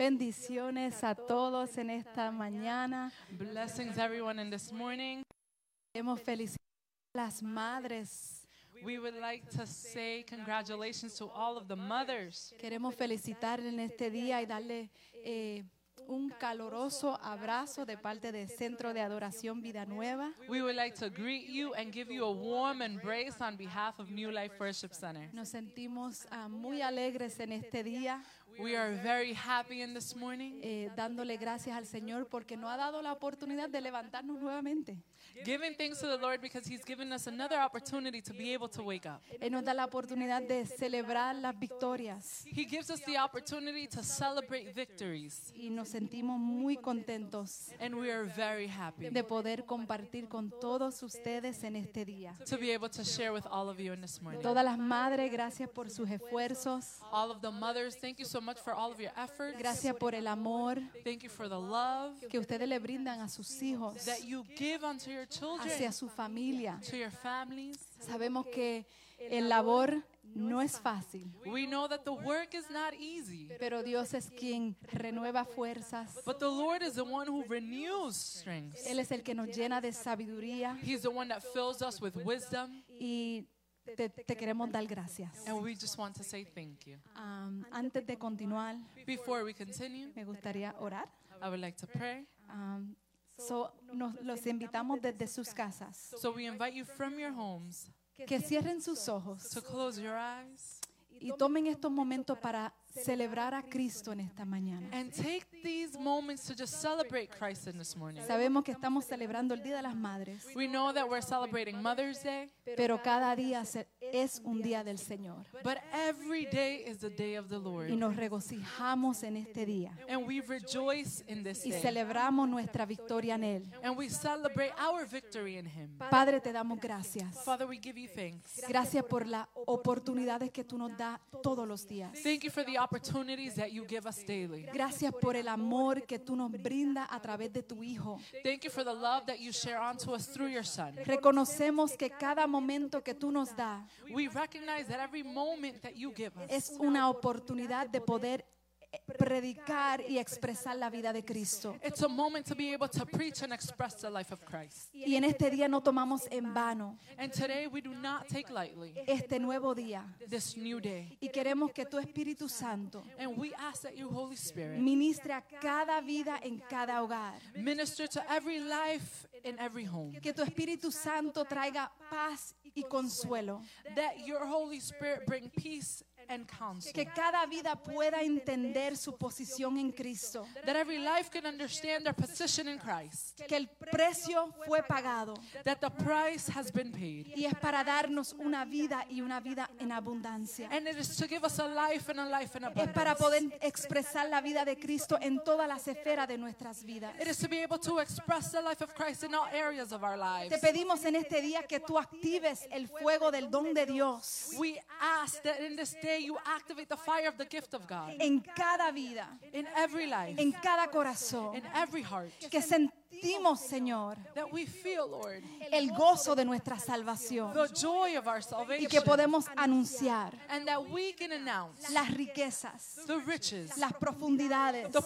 Bendiciones a todos en esta mañana. Blessings, everyone, in this morning. Queremos felicitar a las madres. We would like to say congratulations to all of the mothers. Queremos felicitar en este día y darle eh, un caloroso abrazo de parte del Centro de Adoración Vida Nueva. We would like to greet you and give you a warm embrace on behalf of New Life Worship Center. Nos sentimos ah, muy alegres en este día, We are very happy in this morning, eh, dándole gracias al Señor porque nos ha dado la oportunidad de levantarnos nuevamente. Giving thanks to the Lord because He's given us another opportunity to be able to wake up. Él nos da la oportunidad de celebrar las victorias He gives us the opportunity to celebrate victories, y nos sentimos muy contentos and we are very happy de poder compartir con todos ustedes en este día. to be able to share with all of you in this morning. Todas las madres, gracias por sus esfuerzos, All of the mothers, thank you so much for all of your efforts. gracias por el amor Thank you for the love que ustedes le brindan a sus hijos, that you give unto your hacia su familia. to your families. Sabemos que el labor no es fácil, We know that the work is not easy, pero Dios es quien renueva fuerzas. but the Lord is the one who renews strength. Él es el que nos llena de sabiduría He's the one that fills us with wisdom, y te, te queremos dar gracias. and we just want to say thank you. Antes de continuar, Before we continue, me gustaría orar. I would like to pray. So, nos, los invitamos desde sus casas. So we invite you from your homes Que cierren sus ojos to close your eyes y tomen estos momentos para celebrar a Cristo en esta mañana. and take these moments to just celebrate Christ in this morning. Sabemos que estamos celebrando el Día de las Madres, We know that we're celebrating Mother's Day, pero cada día se- es un día del Señor. but every day is the day of the Y Lord. nos regocijamos en este día And we rejoice in this y day. celebramos nuestra victoria en Él. And we celebrate our victory in Him. Padre, te damos gracias. Father, we give you thanks. Gracias por las oportunidades que tú nos das todos los días. Thank you for the opportunities that you give us daily. Gracias por el amor que tú nos brindas a través de tu Hijo. Thank you for the love that you share onto us through your Son. Reconocemos que cada momento que tú nos das We recognize that every moment that you give us es una oportunidad de poder predicar y expresar la vida de Cristo. it's a moment to be able to preach and express the life of Christ. Y en este día no tomamos en vano And today we do not take lightly este nuevo día. this new day. Y queremos que tu Espíritu Santo And we ask that you, Holy Spirit, ministre a cada vida en cada hogar. minister to every life in every home. Que tu Espíritu Santo traiga paz y consuelo. That your Holy Spirit bring peace and counsel. Que cada vida pueda entender su posición en Cristo. That every life can understand their position in Christ. Que el precio fue pagado That the price has been paid. y es para darnos una vida y una vida en abundancia. And it is to give us a life and a life in Es para abundance. poder expresar la vida de Cristo en todas las esferas de nuestras vidas. It is to be able to express the life of Christ in all areas of our lives. Te pedimos en este día que tú actives el fuego del don de Dios We ask that in this day you activate the fire of the gift of God en cada vida, in every life, en cada corazón. in every heart. Que sentimos, Señor, That we feel, Lord, el gozo de nuestra salvación the joy of our y que podemos anunciar And that we can announce las riquezas, the riches, las profundidades, the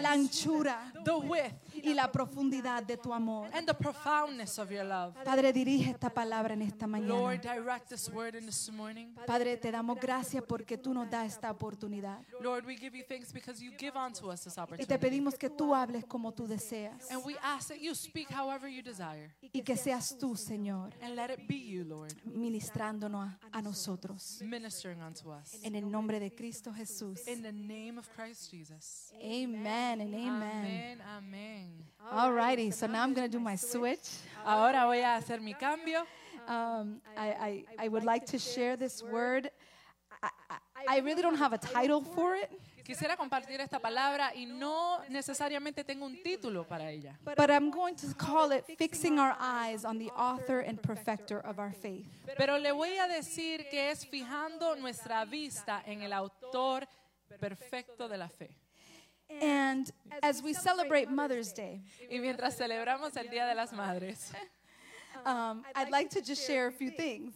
la anchura the width, y la profundidad de tu amor. and the profoundness of your love. Padre, dirige esta palabra en esta Lord, mañana. direct this word in this morning. Padre, te damos gracias porque tú nos das esta oportunidad. Lord, we give you thanks because you give unto us this Y te pedimos que tú hables como tú deseas And we ask that you speak however you desire. y que seas tú, Señor, And let it be you, Lord, ministrándonos a, a nosotros. ministering unto us. En el nombre de Cristo Jesús. In the name of Christ Jesus. Amen and amen. Amén. Alrighty, so now I'm going to do my switch. Ahora voy a hacer mi cambio. Um, I, I, I would like to share this word. I, I really don't have a title for it, Quisiera compartir esta palabra y no necesariamente tengo un título para ella, but I'm going to call it Fixing Our Eyes on the Author and Perfecter of Our Faith. pero le voy a decir que es fijando nuestra vista en el autor perfecto de la fe. And as we celebrate Mother's Day, Y mientras celebramos el Día de las Madres, um, I'd like to just share a few things.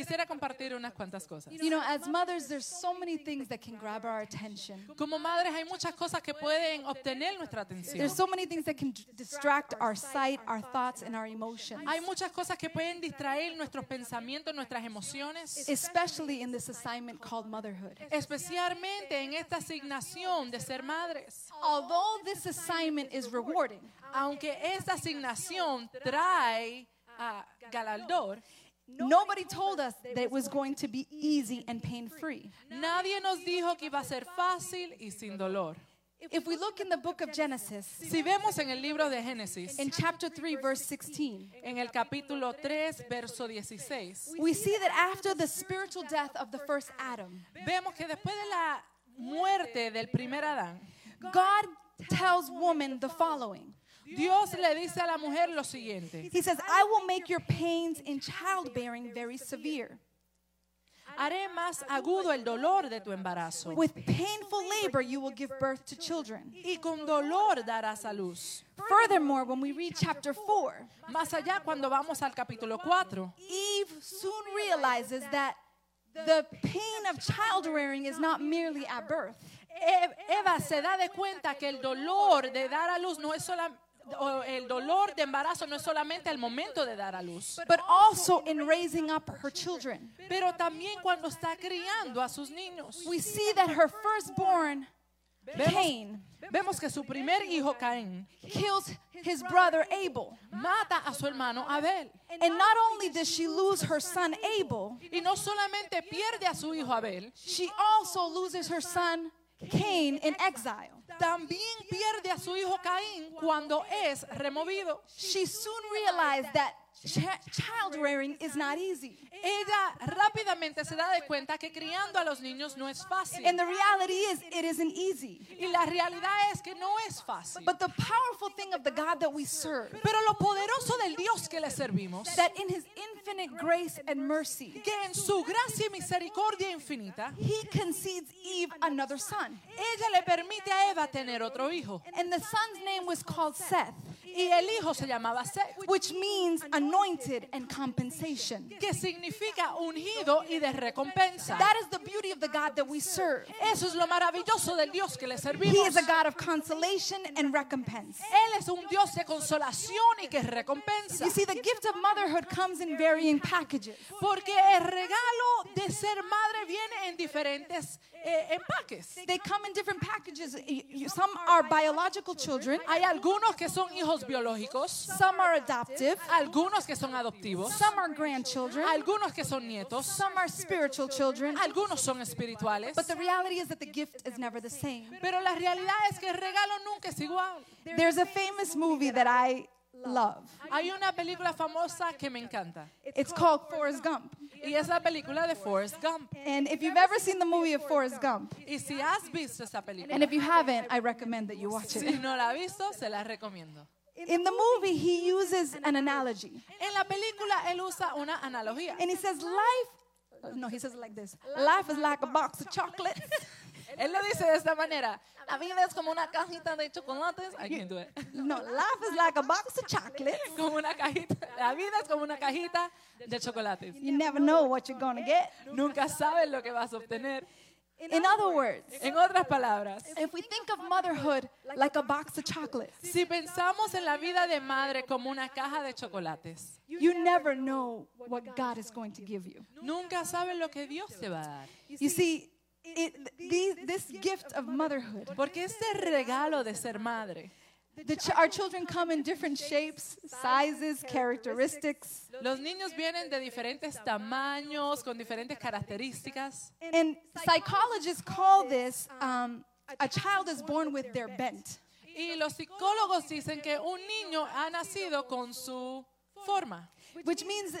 Quisiera compartir unas cuantas cosas. You know, as mothers, there's so many things that can grab our attention. Como madres hay muchas cosas que pueden obtener nuestra atención. There's so many things that can distract our sight, our thoughts, and our emotions, Hay muchas cosas que pueden distraer nuestros pensamientos, nuestras emociones, especially in this assignment called motherhood. especialmente en esta asignación de ser madres. Although this assignment is rewarding, Aunque esta asignación trae a galardón, nobody told us that it was going to be easy and pain free. nadie nos dijo que iba a ser fácil y sin dolor. If we look in the book of Genesis, Si vemos en el libro de Génesis, in chapter 3, verse 16, en el capítulo 3, verso 16, we see that after the spiritual death of the first Adam, vemos que después de la muerte del primer Adán, God tells woman the following. Dios le dice a la mujer lo siguiente. He says, I will make your pains in childbearing very severe. Haré más agudo el dolor de tu embarazo With painful labor, you will give birth to children. y con dolor darás a luz. Furthermore, when we read chapter 4, Más allá cuando vamos al capítulo 4, Eve soon realizes that the pain of child rearing is not merely at birth, E- Eva se da de cuenta que el dolor de dar a luz no es solamente el dolor de embarazo no es solamente el momento de dar a luz, but also in raising up her children. pero también cuando está criando a sus niños. We see that her firstborn, Cain, Vemos que su primer hijo Caín kills his brother Abel. mata a su hermano Abel. And not only does she lose her son Abel, Y no solamente pierde a su hijo Abel, she also loses her son Cain in exile. también pierde a su hijo Caín cuando es removido. She soon realized that child rearing is not easy. Ella rápidamente se da de cuenta que criando a los niños no es fácil. And the reality is, it isn't easy. Y la realidad es que no es fácil. But the powerful thing of the God that we serve, Pero lo poderoso del Dios que le servimos, that in his infinite grace and mercy, que en su gracia y misericordia infinita, he concedes Eve another son. ella le permite a Eva tener otro hijo. And the son's name was called Seth, Y el hijo se llamaba Seth, which means anointed and compensation. que significa ungido y de recompensa. That is the beauty of the God that we serve. Eso es lo maravilloso del Dios que le He servimos. is a God of consolation and recompense. Él es un Dios de consolación y que recompensa. You see, the gift of motherhood comes in varying packages. Porque el regalo de ser madre viene en diferentes eh, empaques. They come in different packages. Some are biological children, Hay algunos que son hijos biológicos, some are adoptive, algunos que son adoptivos, some are grandchildren, algunos que son nietos, some are spiritual children. algunos son espirituales. But the reality is that the gift is never the same. Pero la realidad es que el regalo nunca es igual. There's a famous movie that I love. Hay una película famosa que me encanta It's called Forrest Gump. y es la película de Forrest Gump. And if you've ever seen the movie of Forrest Gump, Y si has visto esa and película, if you haven't, I recommend that you watch si it. no la has visto, se la recomiendo. In the movie, he uses an analogy. En la película él usa una analogía. And he says, Life, no, he says it like this Life is like a box of chocolates. Él lo dice de esta manera. La vida es como una cajita de chocolates. I can't do it. No, life is like a box of chocolates. Como una cajita. La vida es como una cajita de chocolates. You never know what you're to get. Nunca sabes lo que vas a obtener. In other words, En otras palabras, if we think of motherhood like a box of chocolates, si pensamos en la vida de madre como una caja de chocolates, you never know what God is going to give you. nunca sabes lo que Dios te va a dar. You see, it, these, this gift of motherhood, Porque este regalo de ser madre, the ch- our children come in different shapes, sizes, characteristics. los niños vienen de diferentes tamaños, con diferentes características. And psychologists call this um, a child is born with their bent. Y los psicólogos dicen que un niño ha nacido con su forma. which means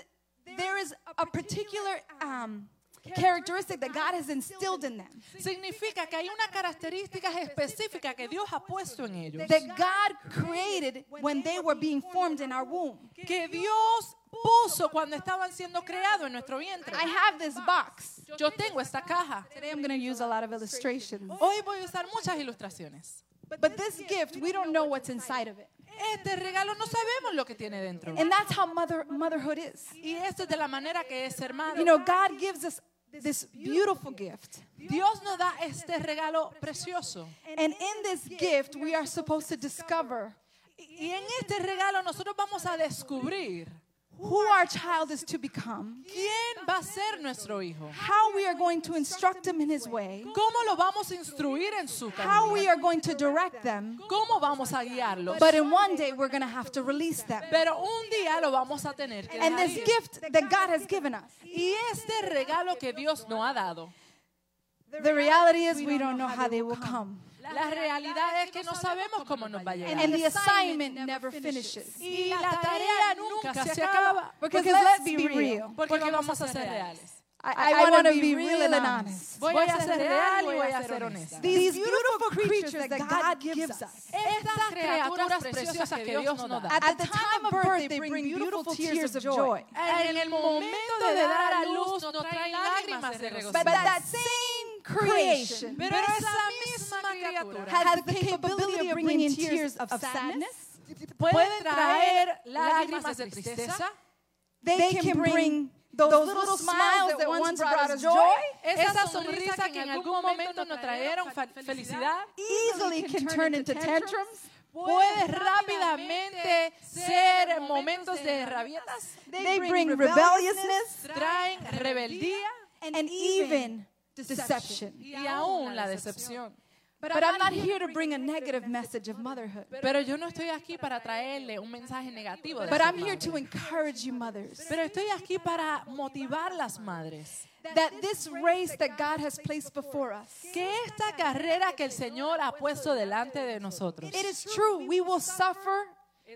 there is a particular um, characteristic that God has instilled in them. Significa que hay una característica específica que Dios ha puesto en ellos. That God created when they were being formed in our womb. Que Dios puso cuando estaban siendo creados en nuestro vientre. I have this box. Yo tengo esta caja. Today I'm going to use a lot of illustrations. Hoy voy a usar muchas ilustraciones. But this gift, we don't know what's inside of it. Este regalo no sabemos lo que tiene dentro. And that's how mother, motherhood is. Y esto es de la manera que es ser madre. You know, God gives us this beautiful gift. Dios nos da este regalo precioso. And in this gift, we are supposed to discover Y en este regalo nosotros vamos a descubrir who our child is to become, quién va a ser nuestro hijo. how we are going to instruct him in his way, ¿Cómo lo vamos a instruir en su how we are going to direct them. ¿Cómo vamos a guiarlos? But in one day, we're going to have to release them. Pero un día lo vamos a tener que And this gift that God has given us, Y este regalo que Dios nos ha dado, the reality is we don't know how they will come. La realidad es que no sabemos cómo nos va a llegar. And the assignment never finishes. Y la tarea nunca se acaba. Because let's be real. Porque vamos a ser reales. I, I want to be real and honest. Voy a ser real y voy a ser honesta. These beautiful creatures that God gives us. Estas criaturas preciosas que Dios nos da. At the time of birth, they bring beautiful tears of joy. En el momento de dar a luz nos traen lágrimas de regocijo. But that same creation Pero esa misma criatura has the capability of bringing tears of sadness. puede traer lágrimas de tristeza. They can bring those little smiles that once brought us joy. Esa sonrisa que en algún momento nos trajeron felicidad Easily can turn into tantrums. puede rápidamente ser momentos de rabietas. They bring rebelliousness Traen rebeldía and even deception. y aún la decepción. But I'm not here to bring a negative message of motherhood. Pero yo no estoy aquí para traerle un mensaje negativo. But I'm here to encourage you, mothers, Pero estoy aquí para motivar las madres. that this race that God has placed before us, Que esta carrera que el Señor ha puesto delante de nosotros. it is true, we will suffer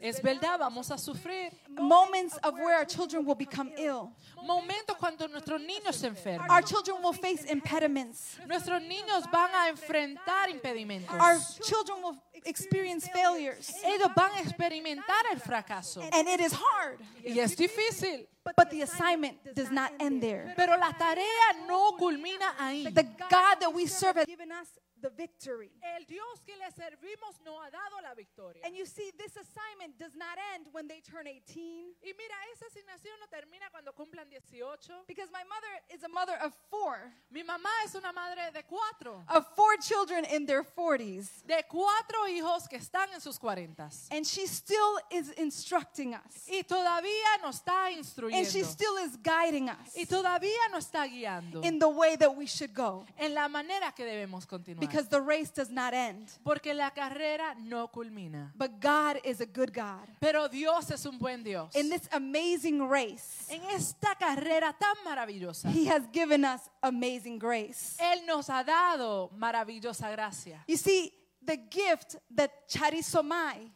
Es verdad, vamos a sufrir moments of where our children will become ill. momentos cuando nuestros niños se enferman. Our children will face impediments. Nuestros niños van a enfrentar impedimentos. Our children will experience failures. Ellos van a experimentar el fracaso. And it is hard. Y es difícil. But the assignment does not end there. Pero la tarea no culmina ahí. The God that we serve has given us the victory. El Dios que le servimos nos ha dado la victoria. And you see, this assignment does not end when they turn 18. Y mira, esa asignación no termina cuando cumplan 18. Because my mother is a mother of four, Mi mamá es una madre de cuatro. of four children in their 40s. De cuatro hijos que están en sus cuarentas. And she still is instructing us. Y todavía nos está And she still is guiding us Y todavía nos está guiando. in the way that we should go. En la manera que debemos continuar. Because the race does not end. Porque la carrera no culmina. But God is a good God. Pero Dios es un buen Dios. In this amazing race, En esta carrera tan maravillosa, He has given us amazing grace. Él nos ha dado maravillosa gracia. You see, the gift that charisomai,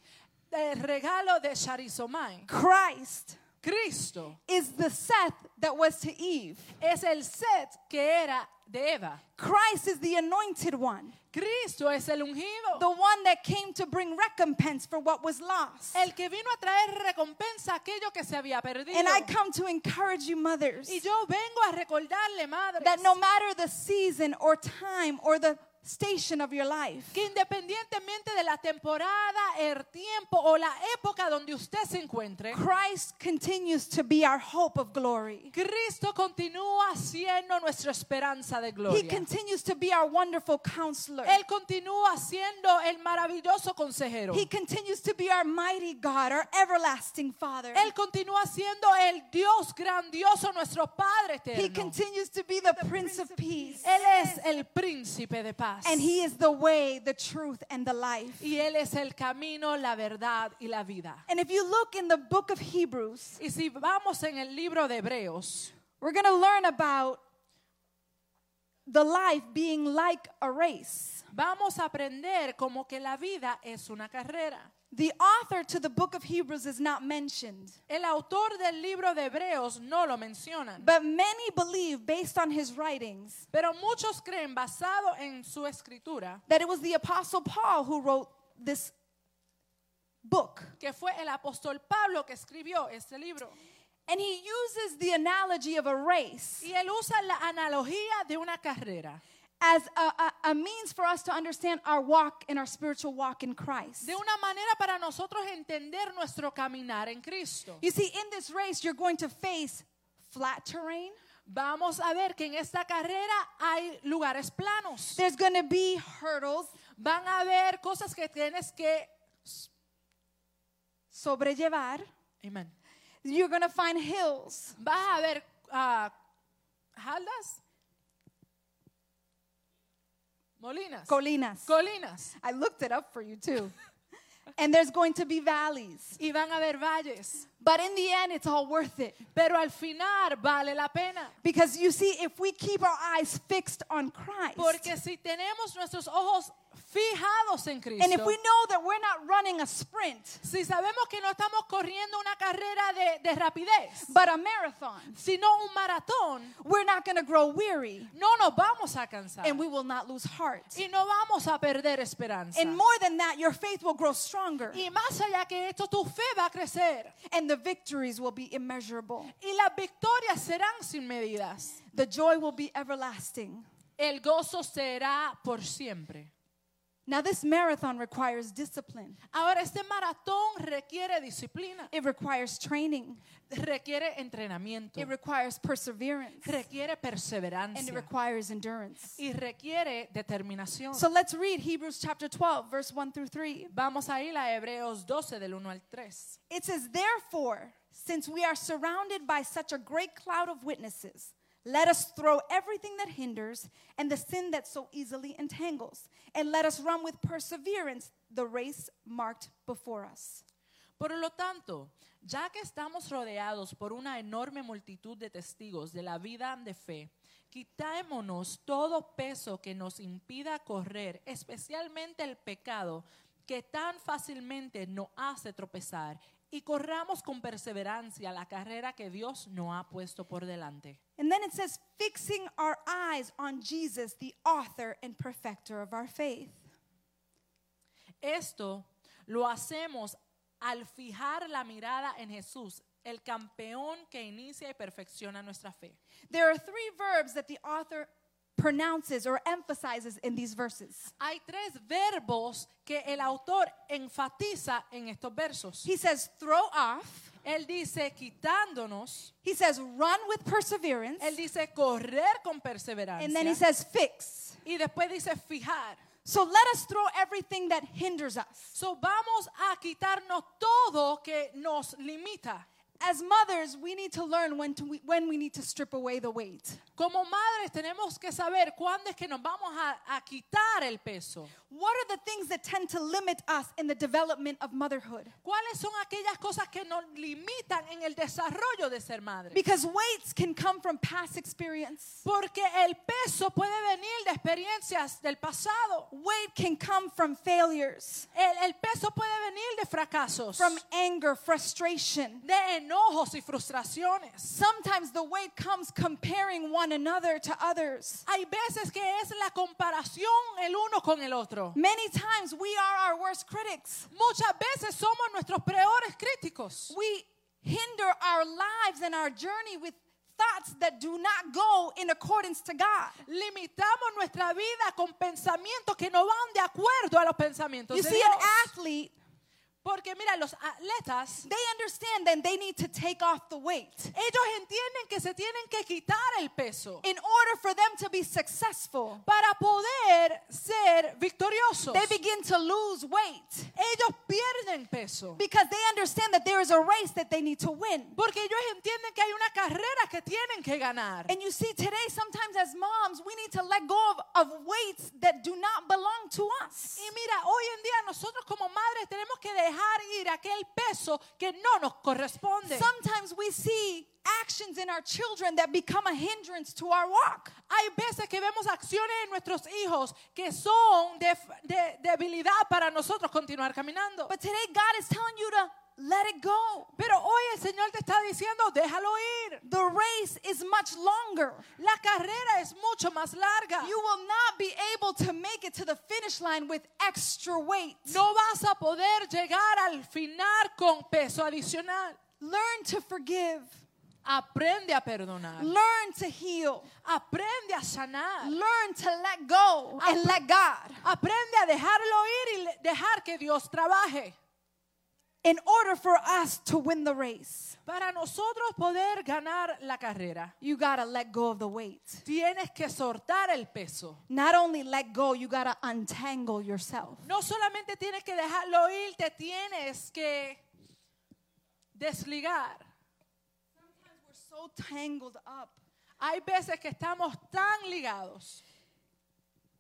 El regalo de Sharizomai, Christ, Cristo, is the Seth that was to Eve. es el set que era de Eva. Christ is the anointed one, Cristo es el ungido. the one that came to bring recompense for what was lost. El que vino a traer recompensa a aquello que se había perdido. And I come to encourage you, mothers, Y yo vengo a recordarle, madre, that no matter the season or time or the station of your life, que independientemente de la temporada, el tiempo o la época donde usted se encuentre, Christ continues to be our hope of glory. Cristo continúa siendo nuestra esperanza de He gloria. continues to be our wonderful counselor. Él continúa siendo el maravilloso consejero. He continues to be our mighty God, our everlasting Father. Él continúa siendo el Dios grandioso, nuestro Padre He eterno. continues to be the Prince of Peace. Él es el príncipe de paz. And He is the way, the truth, and the life. Y Él es el camino, la verdad y la vida. And if you look in the book of Hebrews, Y si vamos en el libro de Hebreos, we're going to learn about the life being like a race. vamos a aprender como que la vida es una carrera. The author to the book of Hebrews is not mentioned, El autor del libro de Hebreos no lo mencionan, but many believe, based on his writings, pero muchos creen, basado en su escritura, that it was the Apostle Paul who wrote this book. que fue el apóstol Pablo que escribió este libro. And he uses the analogy of a race. Y él usa la analogía de una carrera. As a, a, a means for us to understand our walk and our spiritual walk in Christ. de una manera para nosotros entender nuestro caminar en Cristo. You see, in this race, you're going to face flat terrain. Vamos a ver que en esta carrera hay lugares planos. There's going to be hurdles, Van a haber cosas que tienes que... sobrellevar. Amen. You're going to find hills. Vas a ver ah, haldas, molinas, Colinas. colinas. I looked it up for you too. and there's going to be valleys. Y van a haber valles. But in the end, it's all worth it. Pero al final vale la pena. Because you see, if we keep our eyes fixed on Christ, Porque si tenemos nuestros ojos fijados en Cristo, and if we know that we're not running a sprint, si sabemos que no estamos corriendo una carrera de, de rapidez, but a marathon, sino un maratón, we're not going to grow weary no nos vamos a cansar. and we will not lose heart. y no vamos a perder esperanza. And more than that, your faith will grow stronger y más allá que esto, tu fe va a crecer and the victories will be immeasurable. y las victorias serán sin medidas. The joy will be everlasting. El gozo será por siempre. Now, this marathon requires discipline, Ahora, este maratón requiere disciplina, it requires training, requiere entrenamiento, it requires perseverance, requiere perseverancia. and it requires endurance. y requiere determinación. So let's read Hebrews chapter 12, verse 1 through 3. Vamos a ir a Hebreos 12 del 1 al 3. It says, Therefore, since we are surrounded by such a great cloud of witnesses, let us throw everything that hinders and the sin that so easily entangles, and let us run with perseverance the race marked before us. Por lo tanto, ya que estamos rodeados por una enorme multitud de testigos de la vida de fe, quitémonos todo peso que nos impida correr, especialmente el pecado que tan fácilmente nos hace tropezar, y corramos con perseverancia la carrera que Dios nos ha puesto por delante. And then it says, fixing our eyes on Jesus, the author and perfecter of our faith. Esto lo hacemos al fijar la mirada en Jesús, el campeón que inicia y perfecciona nuestra fe. There are three verbs that the author pronounces or emphasizes in these verses. Hay tres verbos que el autor enfatiza en estos versos. He says, throw off. Él dice quitándonos, He says, run with perseverance. él dice correr con And then he perseverancia says, fix. y después dice fijar. So let us throw everything that hinders us. So vamos a quitarnos todo que nos limita. As mothers, we need to learn when, to, when we need to strip away the weight. Como madres tenemos que saber cuándo es que nos vamos a, a quitar el peso. What are the things that tend to limit us in the development of motherhood? ¿Cuáles son aquellas cosas que nos limitan en el desarrollo de ser madre? Because weights can come from past experience. Porque el peso puede venir de experiencias del pasado. Weight can come from failures, El, el peso puede venir de fracasos, from anger, frustration. de enojos y frustraciones. Sometimes the weight comes comparing one another to others. Hay veces que es la comparación el uno con el otro. Many times we are our worst critics. Muchas veces somos nuestros peores críticos. We hinder our lives and our journey with thoughts that do not go in accordance to God. Limitamos nuestra vida con pensamientos que no van de acuerdo a los pensamientos You de see, an athlete, Porque mira, los atletas, they understand that they need to take off the weight. ellos entienden que se tienen que quitar el peso In order for them to be successful, para poder ser victoriosos. they begin to lose weight Ellos pierden peso. because they understand that there is a race that they need to win. Porque ellos entienden que hay una carrera que tienen que ganar. And you see, today, sometimes as moms, we need to let go of, of weights that do not belong to us. Y mira, hoy en día nosotros como madres tenemos que dejar ir aquel peso que no nos corresponde. Sometimes we see actions in our children that become a hindrance to our walk. Hay veces que vemos acciones en nuestros hijos que son de, de debilidad para nosotros continuar caminando. But today, God is telling you to let it go. Pero hoy el Señor te está diciendo, déjalo ir. The race is much longer. La carrera es mucho más larga. You will not be able to make it to the finish line with extra weight. No vas a poder llegar al final con peso adicional. Learn to forgive. Aprende a perdonar. Learn to heal. Aprende a sanar. Learn to let go and let God Aprende a dejarlo ir y dejar que Dios trabaje. In order for us to win the race. Para nosotros poder ganar la carrera, You got to let go of the weight. tienes que soltar el peso. Not only let go, you got to untangle yourself. No solamente tienes que dejarlo ir, te tienes que desligar. Sometimes we're so tangled up Hay veces que estamos tan ligados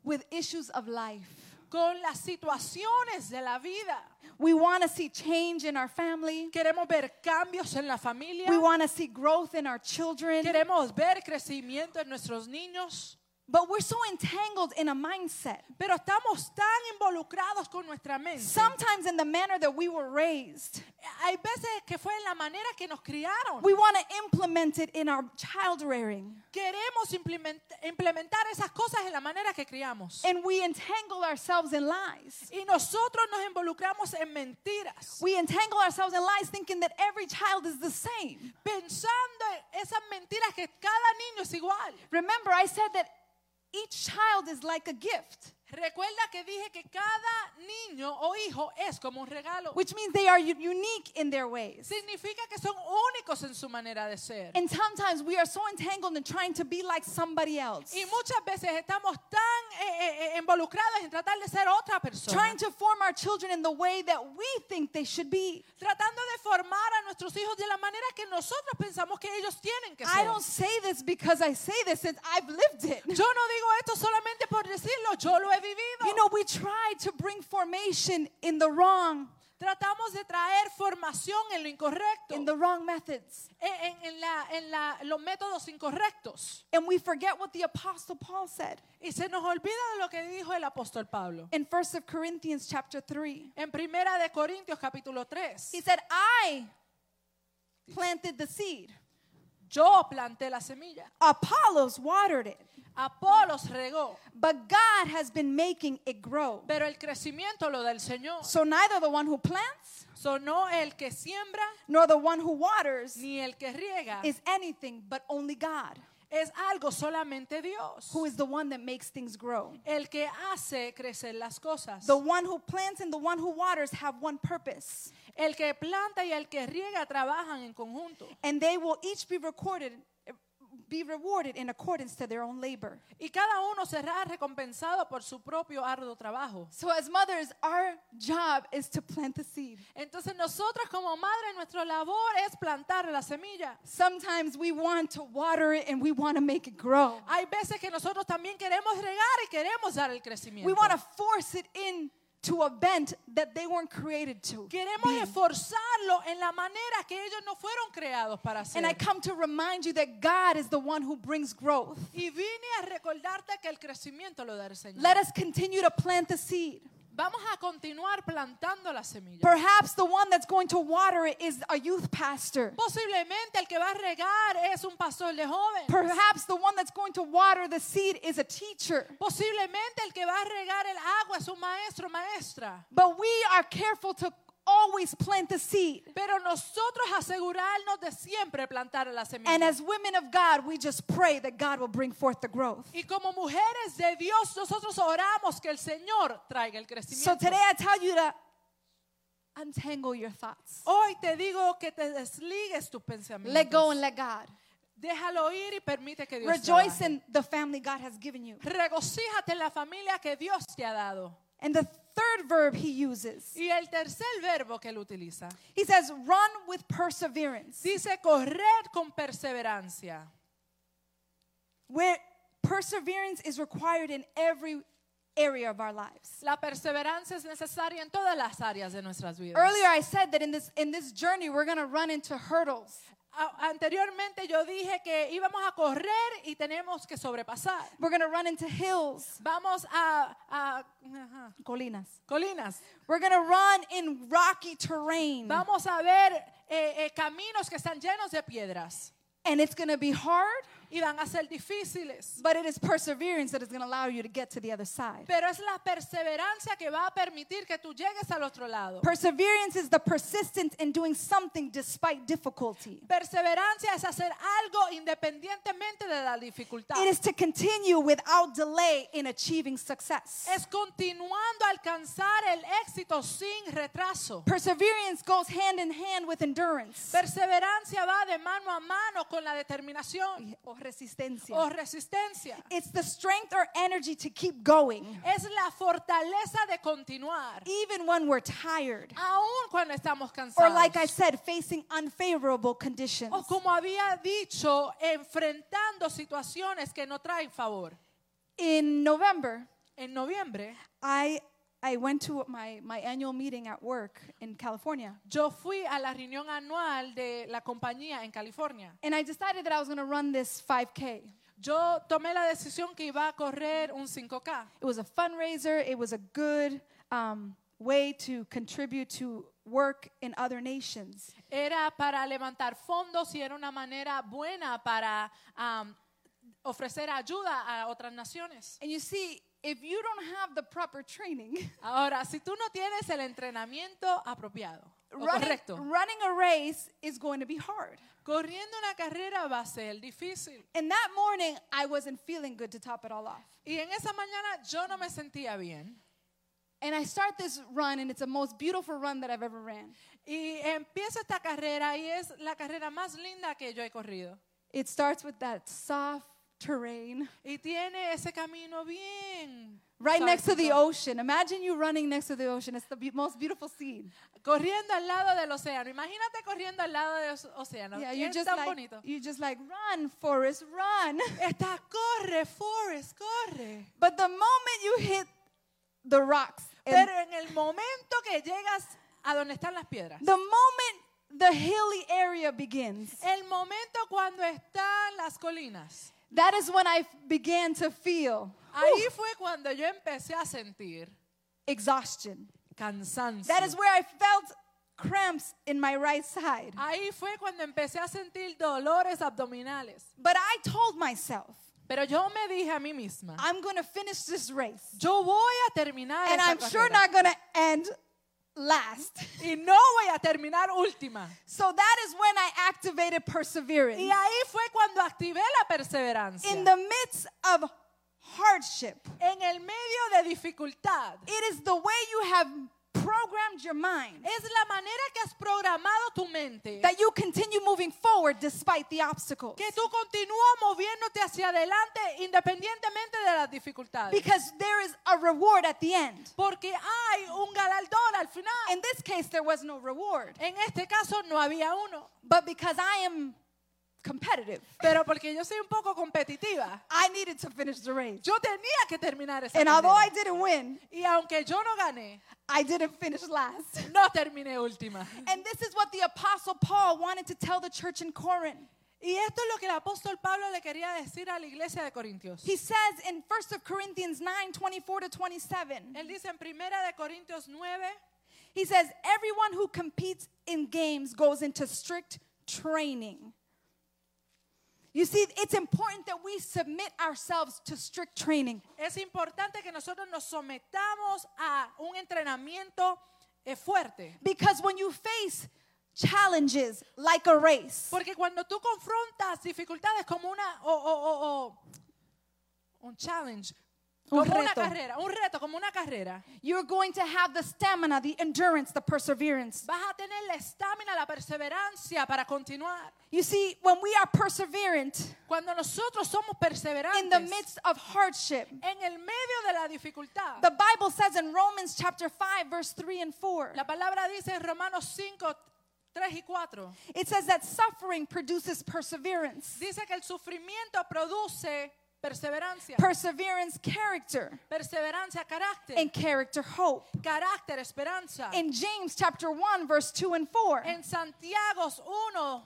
with issues of life. Con las situaciones de la vida. We want to see change in our family. Queremos ver cambios en la familia. We want to see growth in our children. Queremos ver crecimiento en nuestros niños. But we're so entangled in a mindset. Pero estamos tan involucrados con nuestra mente. Sometimes in the manner that we were raised. Hay veces que fue en la manera que nos criaron. We want to implement it in our child rearing. Queremos implement- implementar esas cosas en la manera que criamos. And we entangle ourselves in lies. Y nosotros nos involucramos en mentiras, We entangle ourselves in lies thinking that every child is the same. pensando en esas mentiras que cada niño es igual. Remember, I said that each child is like a gift, Recuerda que dije que cada niño o hijo es como un regalo. which means they are u- unique in their ways. Significa que son únicos en su manera de ser. And sometimes we are so entangled in trying to be like somebody else, Y muchas veces estamos tan eh, eh, eh, involucrados en tratar de ser otra persona. trying to form our children in the way that we think they should be. Tratando de formar a nuestros hijos de la manera que nosotros pensamos que ellos tienen que I ser. don't say this because I say this since I've lived it. Yo no digo esto solamente por decirlo, yo lo he vivido. You know, we try to bring formation in the wrong, Tratamos de traer formación en lo incorrecto, in the wrong methods. en, en- en la- en la- los métodos incorrectos. And we forget what the apostle Paul said Y se nos olvida de lo que dijo el apóstol Pablo. in 1 of Corinthians chapter 3. En Primera de Corintios capítulo 3. He said, "I planted the seed. Yo planté la semilla. Apollos watered it, Apolos regó, but God has been making it grow." pero el crecimiento lo del Señor. So neither the one who plants Sonó el que siembra nor the one who waters ni el que riega. is anything but only God, Es algo solamente Dios. who is the one that makes things grow. El que hace crecer las cosas. The one who plants and the one who waters have one purpose, El que planta y el que riega trabajan en conjunto. and they will each be recorded be rewarded in accordance to their own labor. Y cada uno será recompensado por su propio arduo trabajo. So as mothers, our job is to plant the seed. Entonces nosotros como madre nuestra labor es plantar la semilla. Sometimes we want to water it and we want to make it grow. Hay veces que nosotros también queremos regar y queremos dar el crecimiento. We want to force it in to a bent that they weren't created to. Queremos be. esforzarlo en la manera que ellos no fueron creados para hacer. And I come to remind you that God is the one who brings growth. Y vine a recordarte que el crecimiento lo da el Señor. Let us continue to plant the seed. Vamos a continuar plantando la semilla. Perhaps the one that's going to water it is a youth pastor. Posiblemente el que va a regar es un pastor de jóvenes. Perhaps the one that's going to water the seed is a teacher. Posiblemente el que va a regar el agua es un maestro maestra. But we are careful to always plant the seed. Pero nosotros asegurarnos de siempre plantar la semilla. And as women of God, we just pray that God will bring forth the growth. y como mujeres de Dios, nosotros oramos que el Señor traiga el So crecimiento. today I tell you to untangle your thoughts. Hoy te digo que te desligues tus pensamientos. Let go and let God. Déjalo ir y permite que Dios Rejoice trabaje. in the family God has given you. Regocíjate en la familia que Dios te ha dado. And the third verb he uses, Y el tercer verbo que él utiliza he says, run with perseverance. dice correr con perseverancia. Where perseverance is required in every area of our lives. La perseverancia es necesaria en todas las áreas de nuestras vidas. Earlier I said that in this in this journey we're going to run into hurdles. Anteriormente yo dije que íbamos a correr y tenemos que sobrepasar. We're going to run into hills, Vamos a, a- colinas. colinas. We're going to run in rocky terrain. Vamos a ver eh, eh, caminos que están llenos de piedras. And it's going to be hard, y van a ser difíciles. But it is perseverance that is going to allow you to get to the other side. Pero es la perseverancia que va a permitir que tú llegues al otro lado. Perseverance is the persistence in doing something despite difficulty. Perseverancia es hacer algo independientemente de la dificultad. It is to continue without delay in achieving success. Es continuando a alcanzar el éxito sin retraso. Perseverance goes hand in hand with endurance Perseverancia va de mano a mano con la determinación resistencia. o resistencia. It's the strength or energy to keep going Es la fortaleza de continuar, even when we're tired. aun cuando estamos Or like I cansados. said, facing unfavorable conditions. O como había dicho, enfrentando situaciones que no traen favor. In November, En noviembre, I I went to my, my annual meeting at work in California. yo fui a la reunión anual de la compañía en California. And I decided that I was going to run this 5K. Yo tomé la decisión que iba a correr un 5K. It was a fundraiser, it was a good um, way to contribute to work in other nations. Era para levantar fondos y era una manera buena para am, ofrecer ayuda a otras naciones. And you see, if you don't have the proper training, Ahora, si tú no tienes el entrenamiento apropiado running, correcto, running a race is going to be hard. corriendo una carrera va a ser difícil. And that morning, I wasn't feeling good to top it all off. Y en esa mañana yo no me sentía bien. And I start this run, and it's the most beautiful run that I've ever ran. Y empiezo esta carrera y es la carrera más linda que yo he corrido. It starts with that soft terrain Y tiene ese camino bien. right next to the ocean. Imagine you running next to the ocean. It's the be- most beautiful scene. Corriendo al lado del océano. Imagínate corriendo al lado del océano. Yeah, Es you're just tan like, bonito. you just like run, Forrest, run. Está, corre, Forrest, corre. But the moment you hit the rocks, Pero en el momento que llegas a donde están las piedras, the moment the hilly area begins, el momento cuando están las colinas, that is when I began to feel ahí fue cuando yo empecé a sentir exhaustion. cansancio. That is where I felt cramps in my right side. Ahí fue cuando empecé a sentir dolores abdominales. But I told myself, Pero yo me dije a mí misma, I'm going to finish this race. yo voy a terminar And esta I'm sure not going to end last. y no voy a terminar última. So that is when I activated perseverance. Y ahí fue cuando activé la perseverancia. In the midst of hardship, en el medio de dificultad. it is the way you have programmed your mind Es la manera que has programado tu mente. that you continue moving forward despite the obstacles. Que tú continúas moviéndote hacia adelante independientemente de las dificultades. Because there is a reward at the end. Porque hay un galardón al final. In this case, there was no reward. En este caso no había uno. But because I am competitive, Pero porque yo soy un poco competitiva, I needed to finish the race. yo tenía que terminar esa And although I carrera. didn't win, Y aunque yo no gané, I didn't finish last. no terminé última. And this is what the Apostle Paul wanted to tell the church in Corinth. Y esto es lo que el apóstol Pablo le quería decir a la iglesia de Corintios. He says in 1 Corinthians 9 24 to 27, Él dice en Primera de Corintios 9, he says, Everyone who competes in games goes into strict training. You see, it's important that we submit ourselves to strict training es importante que nosotros nos sometamos a un entrenamiento eh, fuerte. because when you face challenges like a race, Porque cuando tú confrontas dificultades como una o, o- o- o- un challenge, Un como una reto. carrera, un reto como una carrera, you're going to have the stamina, the endurance, the perseverance. vas a tener la estamina, la perseverancia para continuar. You see, when we are perseverant Cuando nosotros somos in the perseverantes midst of hardship, en el medio de la dificultad, the Bible says in Romans chapter 5, verse 3 and 4, la palabra dice en Romanos 5, 3 y 4, it says that suffering produces perseverance, dice que el sufrimiento produce perseverancia, perseverance, character, perseverancia, carácter, and character, hope. carácter, esperanza. In James chapter 1, verse 2 and 4, En Santiago 1,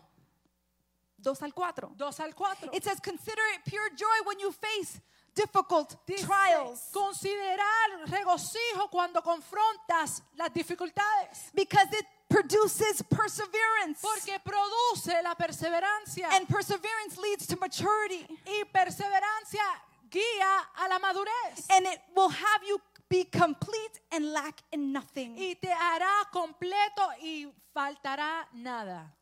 2 al 4, 2 al 4. it says, Consider it pure joy when you face difficult Dice, trials considerar regocijo cuando confrontas las dificultades. because it produces perseverance. Porque produce la perseverancia. And perseverance leads to maturity. y perseverancia guía a la madurez. And it will have you be complete and lack in nothing. Y te hará completo y faltará nada.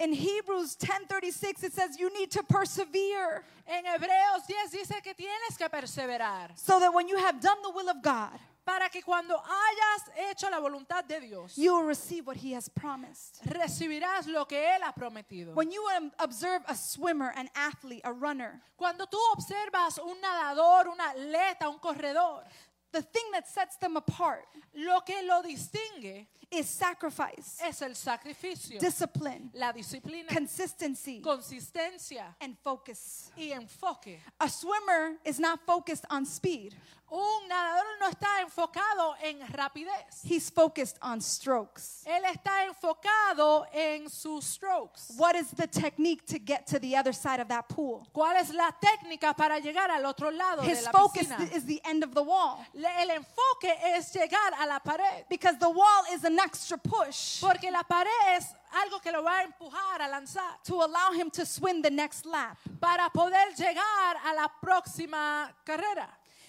In Hebrews 10:36 it says you need to persevere En Hebreos 10 dice que tienes que perseverar so that when you have done the will of God, para que cuando hayas hecho la voluntad de Dios, you will receive what he has promised. recibirás lo que Él ha prometido. When you um, observe a swimmer, an athlete, a runner, Cuando tú observas un nadador, un atleta, un corredor, the thing that sets them apart lo que lo distingue is sacrifice, es el sacrificio, discipline, la disciplina, consistency, consistencia and focus. y enfoque. A swimmer is not focused on speed. Un nadador no está enfocado en rapidez. He's focused on strokes. Él está enfocado en sus strokes. What is the technique to get to the other side of that pool? ¿Cuál es la técnica para llegar al otro lado de His la focus piscina? is the end of the wall Le- El enfoque es llegar a la pared, because the wall is an extra push porque la pared es algo que lo va a empujar a lanzar to allow him to swim the next lap. para poder llegar a la próxima carrera.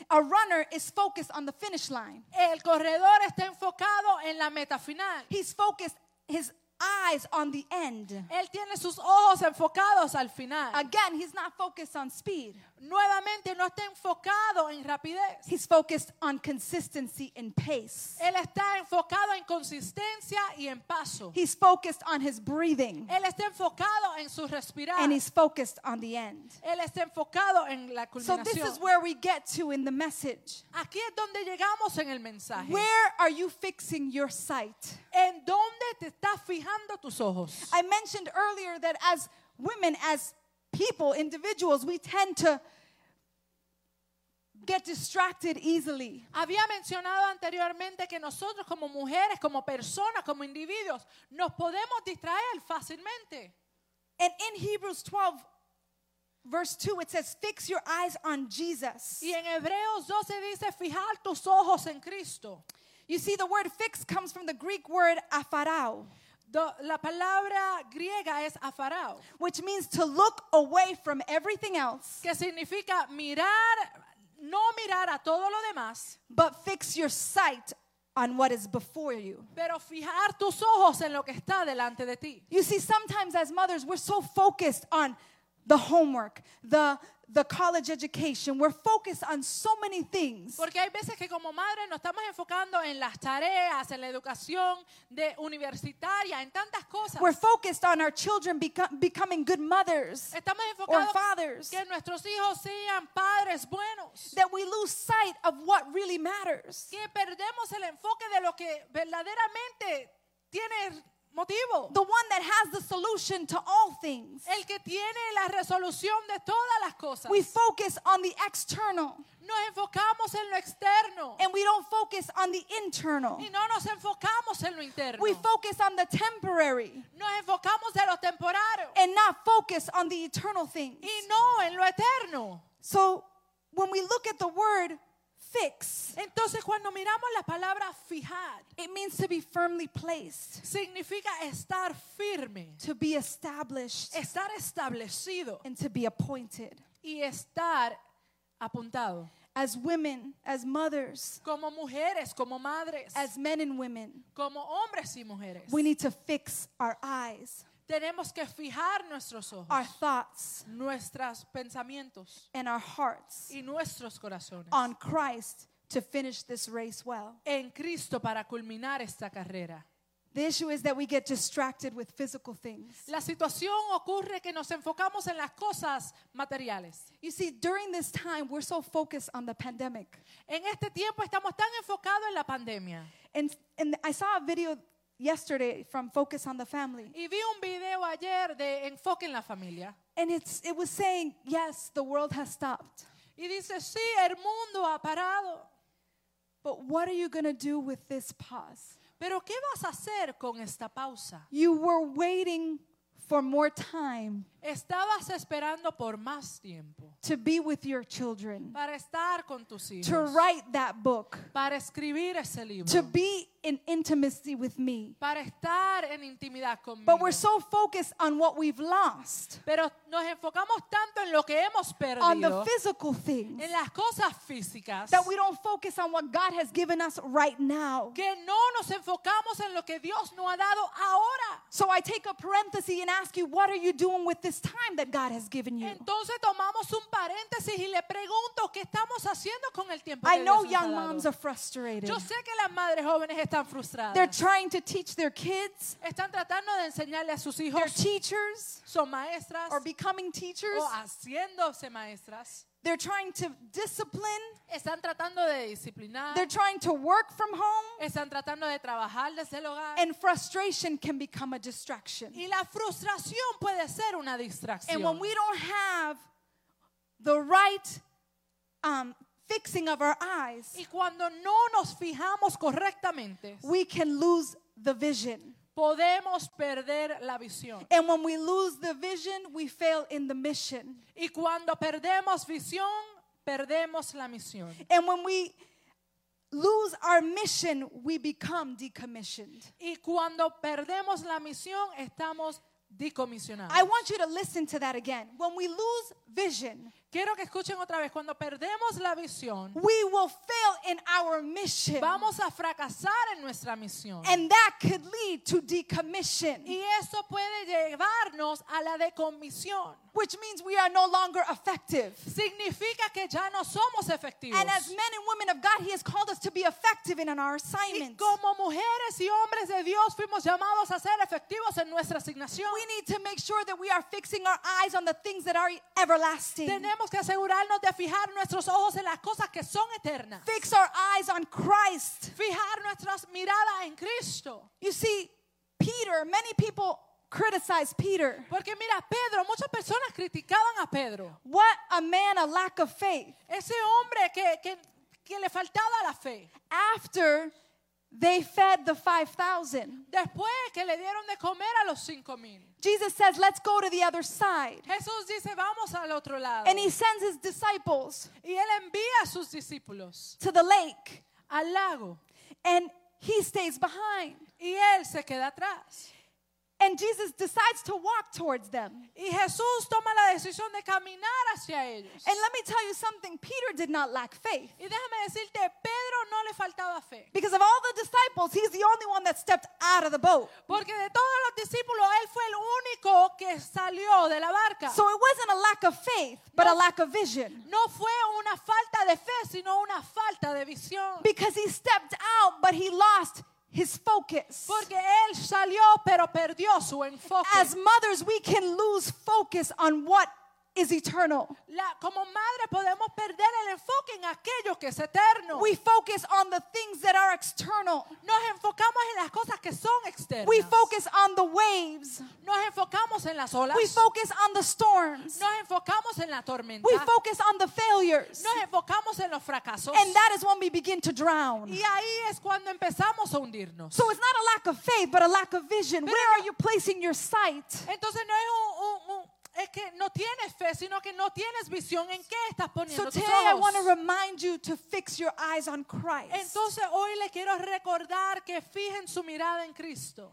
A runner is focused on the finish line. El corredor está enfocado en la meta final. He's focused his eyes on the end. Él tiene sus ojos enfocados al final. Again, he's not focused on speed. Nuevamente no está enfocado en rapidez. He's focused on consistency and pace. Él está enfocado en consistencia y en paso. He's focused on his breathing Él está enfocado en su respirar. and he's focused on the end. Él está enfocado en la So this is where we get to in the message. Aquí es donde llegamos en el mensaje. Where are you fixing your sight? ¿En dónde te estás fijando tus ojos? I mentioned earlier that as women, as people, individuals, we tend to get distracted easily. Había mencionado anteriormente que nosotros como mujeres, como personas, como individuos, nos podemos distraer fácilmente. And in Hebrews 12, verse 2, it says, Fix your eyes on Jesus. Y en Hebreos 12 dice, fijar tus ojos en Cristo. You see, the word fix comes from the Greek word afarao, Do- la palabra griega es afarao, which means to look away from everything else, que significa mirar, no mirar a todo lo demás, but fix your sight on what is before you. pero fijar tus ojos en lo que está delante de ti. You see, sometimes as mothers, we're so focused on the homework, the, the college education. We're focused on so many things. Porque hay veces que como madres nos estamos enfocando en las tareas, en la educación de universitaria, en tantas cosas. We're focused on our children beco- becoming good mothers Estamos or enfocados fathers que nuestros hijos sean padres buenos. that we lose sight of what really matters. Que perdemos el enfoque de lo que verdaderamente tiene motivo. The one that has the solution to all things. El que tiene la resolución de todas las cosas. We focus on the external Nos enfocamos en lo externo and we don't focus on the internal. y no nos enfocamos en lo interno. We focus on the temporary Nos enfocamos en lo temporario and not focus on the eternal things. y no en lo eterno. So when we look at the word fix, Entonces cuando miramos la palabra fijar, it means to be firmly placed, significa estar firme, to be established, estar establecido and to be appointed. y estar apuntado. As women, as mothers, Como mujeres, como madres, as men and women, como hombres y mujeres, we need to fix our eyes, tenemos que fijar nuestros ojos, our thoughts, nuestros pensamientos and our hearts y nuestros corazones on Christ to finish this race well. en Cristo para culminar esta carrera. The issue is that we get distracted with physical things. La situación ocurre que nos enfocamos en las cosas materiales. You see, during this time, we're so focused on the pandemic. En este tiempo estamos tan enfocados en la pandemia. And, and I saw a video yesterday from Focus on the Family. Y vi un video ayer de Enfoque en la Familia. And it's, it was saying, yes, the world has stopped. Y dice, sí, el mundo ha parado. But what are you going to do with this pause? Pero ¿qué vas a hacer con esta pausa? You were waiting for more time Estabas esperando por más tiempo to be with your children, para estar con tus to write that book, para escribir ese libro, to be in intimacy with me. para estar en intimidad conmigo. But we're so focused on what we've lost, Pero nos enfocamos tanto en lo que hemos on the physical things, en las cosas físicas, that we don't focus on what God has given us right now. que no nos enfocamos en lo que Dios nos ha dado ahora. So I take a parenthesis and ask you, what are you doing with this time that God has given you? Entonces tomamos un paréntesis y le pregunto qué estamos haciendo con el tiempo I que know Dios nos ha young dado? moms are frustrated. Yo sé que las madres jóvenes están frustradas. They're trying to teach their kids, están tratando de enseñarle a sus their hijos, teachers, son maestras or becoming teachers. o haciéndose maestras. They're trying to discipline. Están tratando de disciplinar, They're trying to work from home. están tratando de trabajar desde el hogar. And frustration can become a distraction. y la frustración puede ser una distracción. And when we don't have the right um, fixing of our eyes, y cuando no nos fijamos correctamente, we can lose the vision. Podemos perder la visión. And when we lose the vision, we fail in the mission. Y cuando perdemos visión, perdemos la misión. And when we lose our mission, we become decommissioned. Y cuando perdemos la misión, estamos decomisionados. I want you to listen to that again. When we lose vision, Quiero que escuchen otra vez, cuando perdemos la visión, we will fail in our mission. vamos a fracasar en nuestra misión. And that could lead to decommission, Y eso puede llevarnos a la decomisión. which means we are no longer effective. Significa que ya no somos efectivos. And as men and women of God, He has called us to be effective in our Y assignments. como mujeres y hombres de Dios fuimos llamados a ser efectivos en nuestra asignación. We need to make sure that we are fixing our eyes on the things that are everlasting. Tenemos que asegurarnos de fijar nuestros ojos en las cosas que son eternas. Fix our eyes on Christ. Fijar nuestras miradas en Cristo. You see, Peter, many people criticize Peter. Porque mira, Pedro, muchas personas criticaban a Pedro. What a man, a lack of faith. Ese hombre que, que, que le faltaba la fe. After they fed the 5,000, Después que le dieron de comer a los cinco mil. Jesus says, Let's go to the other side. Jesús dice, vamos al otro lado. And he sends his disciples Y él envía a sus discípulos to the lake, al lago. and he stays behind. Y él se queda atrás. And Jesus decides to walk towards them. Y Jesús toma la decisión de caminar hacia ellos. And let me tell you something Peter did not lack faith. Y déjame decirte, Pedro no le faltaba fe. Because of all the disciples, he's the only one that stepped out of the boat. Porque de todos los discípulos, él fue el único que salió de la barca. So it wasn't a lack of faith, but a lack of vision. no fue una falta de fe, sino una falta de visión. Because he stepped out, but he lost his focus. Porque él salió, pero perdió su enfoque. As mothers, we can lose focus on what is eternal. La- como madre podemos perder el enfoque en aquello que es eterno. We focus on the things that are external. Nos enfocamos en las cosas que son externas. We focus on the waves. Nos enfocamos en las olas. We focus on the storms. Nos enfocamos en la tormenta. We focus on the failures. Nos enfocamos en los fracasos. And that is when we begin to drown. y ahí es cuando empezamos a hundirnos. So it's not a lack of faith, but a lack of vision. Pero Where no- are you placing your sight? Entonces no es un, un- un- es que no tienes fe, sino que no tienes visión en qué estás So poniendo tus today I ojos. want to remind you to fix your eyes on Christ. Entonces hoy le quiero recordar que fijen su mirada en Cristo.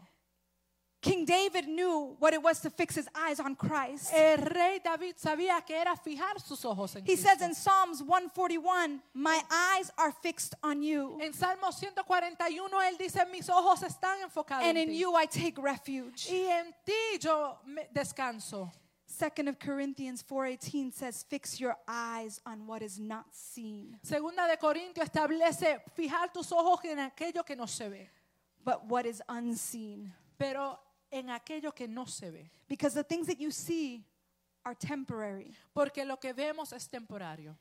King David knew what it was to fix his eyes on Christ. El rey David sabía que era fijar sus ojos en He Cristo. says in Psalms 141, My eyes are fixed on you, En Salmo 141 él dice, mis ojos están enfocados and en in ti. you I take refuge. Y en ti yo descanso. Second of Corinthians 4:18 says, Fix your eyes on what is not seen, Segunda de Corintios establece fijar tus ojos en aquello que no se ve, but what is unseen. pero en aquello que no se ve. Because the things that you see are temporary, Porque lo que vemos es temporario,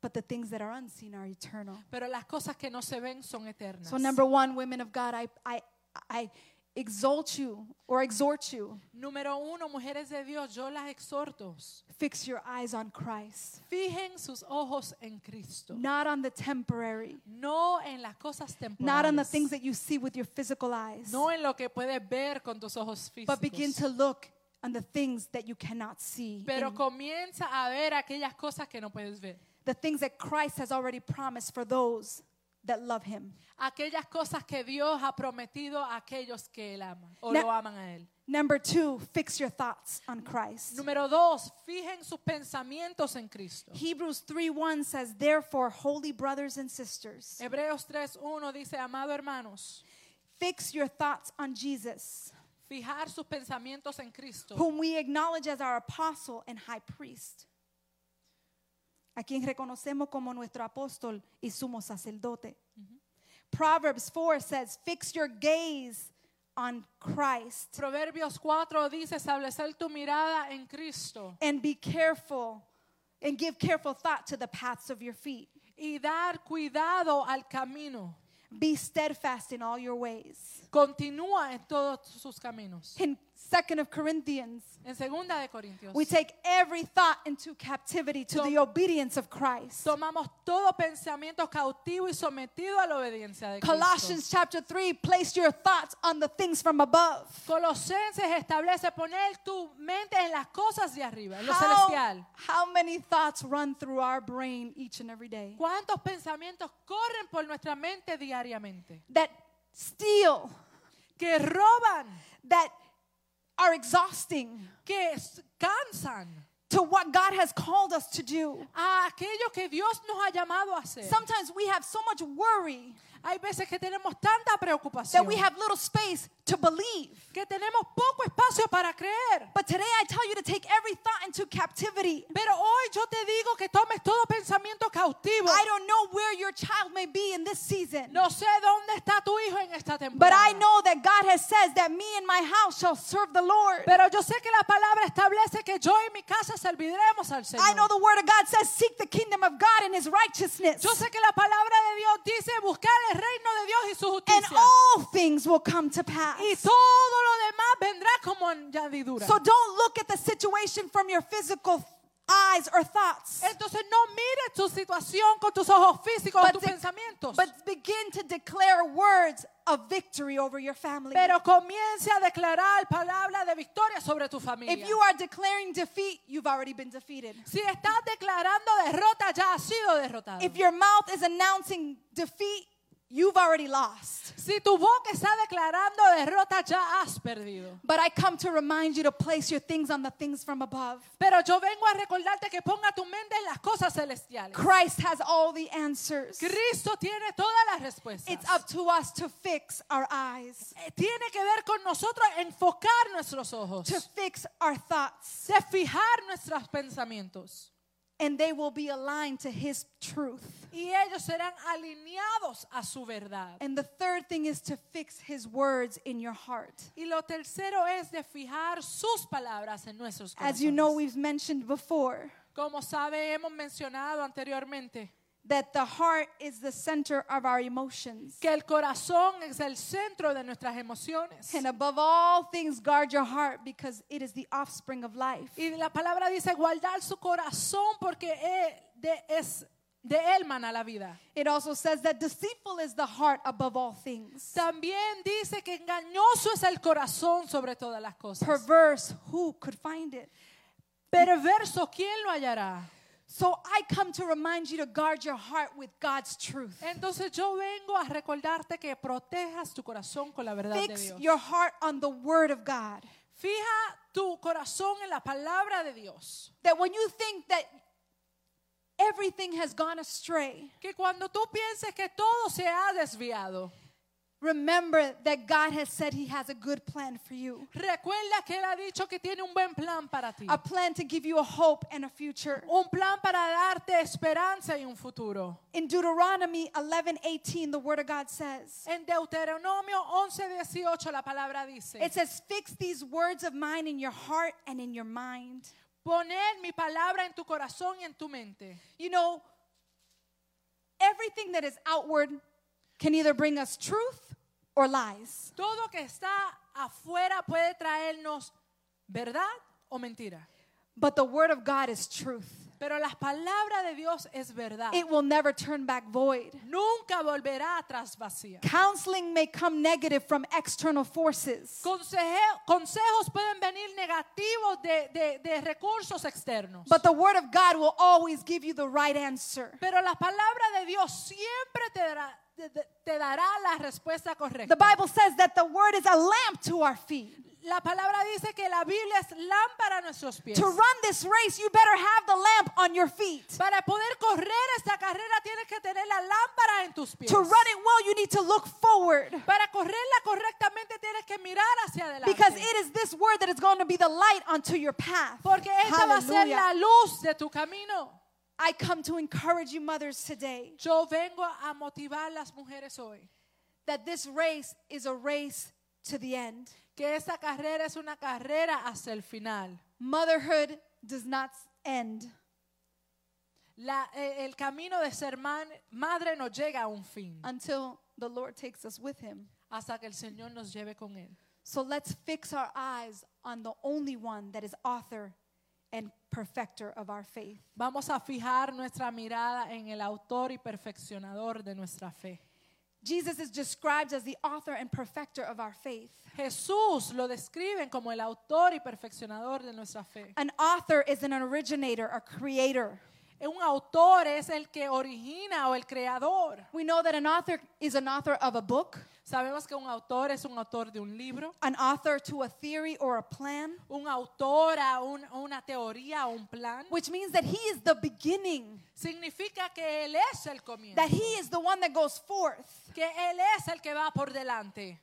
but the things that are unseen are eternal. pero las cosas que no se ven son eternas. So, number one, women of God, I, I, I exalt you or exhort you. Número uno, mujeres de Dios, yo las exhorto. Fix your eyes on Christ, Fijen sus ojos en Cristo, not on the temporary, no en las cosas not on the things that you see with your physical eyes, no en lo que puedes ver con tus ojos but begin to look on the things that you cannot see, pero in comienza a ver aquellas cosas que no puedes ver. the things that Christ has already promised for those that love Him. Aquellas cosas que Dios ha prometido a aquellos que Él ama o Na- lo aman a Él. Number two, fix your thoughts on Christ. Número dos, fijen sus pensamientos en Cristo. Hebrews 3 1 says, Therefore, holy brothers and sisters, Hebreos 3.1 dice, amado hermanos, fix your thoughts on Jesus, fijar sus pensamientos en Cristo, whom we acknowledge as our apostle and high priest, a quien reconocemos como nuestro apóstol y sumo sacerdote. Proverbs 4 says, Fix your gaze on Christ Proverbios 4 dice, establecer tu mirada en Cristo and be careful and give careful thought to the paths of your feet. y dar cuidado al camino. Be steadfast in all your ways. Continúa en todos sus caminos. In 2nd of Corinthians, En segunda de Corintios, we take every thought into captivity to the obedience of Christ. tomamos todo pensamiento cautivo y sometido a la obediencia de Cristo. Colossians chapter 3, place your thoughts on the things from above. Colosenses establece poner tu mente en las cosas de arriba, en lo How, celestial. how many thoughts run through our brain each and every day ¿Cuántos pensamientos corren por nuestra mente diariamente? that steal, Que roban, that are exhausting que cansan to what God has called us to do? a aquello que Dios nos ha llamado a hacer. Sometimes we have so much worry Hay veces que tenemos tanta that preocupación we have little space to believe. que tenemos poco espacio para creer. But today I tell you to take every thought into captivity. Pero hoy yo te digo que tomes todo pensamiento cautivo. I don't know where your child may be in this season. No sé dónde está tu hijo en esta But temporada. I know that God has says that me and my house shall serve the Lord. Pero yo sé que la palabra establece que yo y mi casa serviremos al Señor. I know the word of God says seek the kingdom of God and his righteousness. Yo sé que la palabra de Dios dice buscar el reino de Dios y su And justicia. all things will come to pass. Y todo lo demás vendrá como añadidura. So don't look at the situation from your physical eyes or thoughts. Entonces no mires tu situación con tus ojos físicos, But tus pensamientos. But begin to declare words of victory over your family. Pero comience a declarar palabras de victoria sobre tu familia. If you are declaring defeat, you've already been defeated. si estás declarando derrota, ya has sido derrotado. If your mouth is announcing defeat, you've already lost. si tu boca está declarando derrota, ya has perdido. But I come to remind you to place your things on the things from above. Pero yo vengo a recordarte que ponga tu mente en las cosas celestiales. Christ has all the answers. Cristo tiene todas las respuestas. It's up to us to fix our eyes, Eh, Tiene que ver con nosotros enfocar nuestros ojos, to fix our thoughts, de fijar nuestros pensamientos. And they will be aligned to His truth. Y ellos serán alineados a su verdad. And the third thing is to fix His words in your heart. Y lo tercero es de fijar sus palabras en nuestros corazones. As you know, we've mentioned before Como sabe, hemos mencionado anteriormente that the heart is the center of our emotions. que el corazón es el centro de nuestras emociones. And above all things, guard your heart because it is the offspring of life. Y la palabra dice guardar su corazón porque de- es de él mana la vida. It also says that deceitful is the heart above all things. También dice que engañoso es el corazón sobre todas las cosas. Perverse, who could find it? Perverso, ¿quién lo hallará? So I come to remind you to guard your heart with God's truth. Entonces yo vengo a recordarte que protejas tu corazón con la verdad de Fix Dios. your heart on the word of God. Fija tu corazón en la palabra de Dios. That when you think that everything has gone astray, Que cuando tú pienses que todo se ha desviado, remember that God has said He has a good plan for you. recuerda que Él ha dicho que tiene un buen plan para ti. A plan to give you a hope and a future. Un plan para darte esperanza y un futuro. In Deuteronomy 11:18, the word of God says, En Deuteronomio 11:18 la palabra dice, it says, "Fix these words of mine in your heart and in your mind." poner mi palabra en tu corazón y en tu mente. You know, everything that is outward can either bring us truth or lies. Todo que está afuera puede traernos verdad o mentira. But the word of God is truth. Pero la palabra de Dios es verdad. It will never turn back void. Nunca volverá atrás vacía. Counseling may come negative from external forces, Conseje- consejos pueden venir negativos de, de- de recursos externos. but the Word of God will always give you the right answer. Pero la palabra de Dios siempre te dará, te- dará la respuesta correcta. The Bible says that the Word is a lamp to our feet. La palabra dice que la Biblia es lámpara a nuestros pies. To run this race, you better have the lamp on your feet. Para poder correr esta carrera tienes que tener la lámpara en tus pies. To run it well, you need to look forward. Para correrla correctamente tienes que mirar hacia adelante. Because it is this word that is going to be the light unto your path. Porque esta va a ser Hallelujah. la luz de tu camino. I come to encourage you, mothers, today Yo vengo a motivar las mujeres hoy. that this race is a race to the end. Que esta carrera es una carrera hasta el final. Motherhood does not end. La- eh, el camino de ser man- madre no llega a un fin until the Lord takes us with him. hasta que el Señor nos lleve con Él. So let's fix our eyes on the only one that is author and perfecter of our faith. Vamos a fijar nuestra mirada en el autor y perfeccionador de nuestra fe. Jesus is described as the author and perfecter of our faith. Jesús lo describen como el autor y perfeccionador de nuestra fe. An author is an originator, a creator. Un autor es el que origina o el creador. We know that an author is an author of a book, Sabemos que un autor es un autor de un libro, an author to a theory or a plan, un autor a un- una teoría o un plan. which means that he is the beginning, Significa que Él es el comienzo, that he is the one that goes forth. que Él es el que va por delante.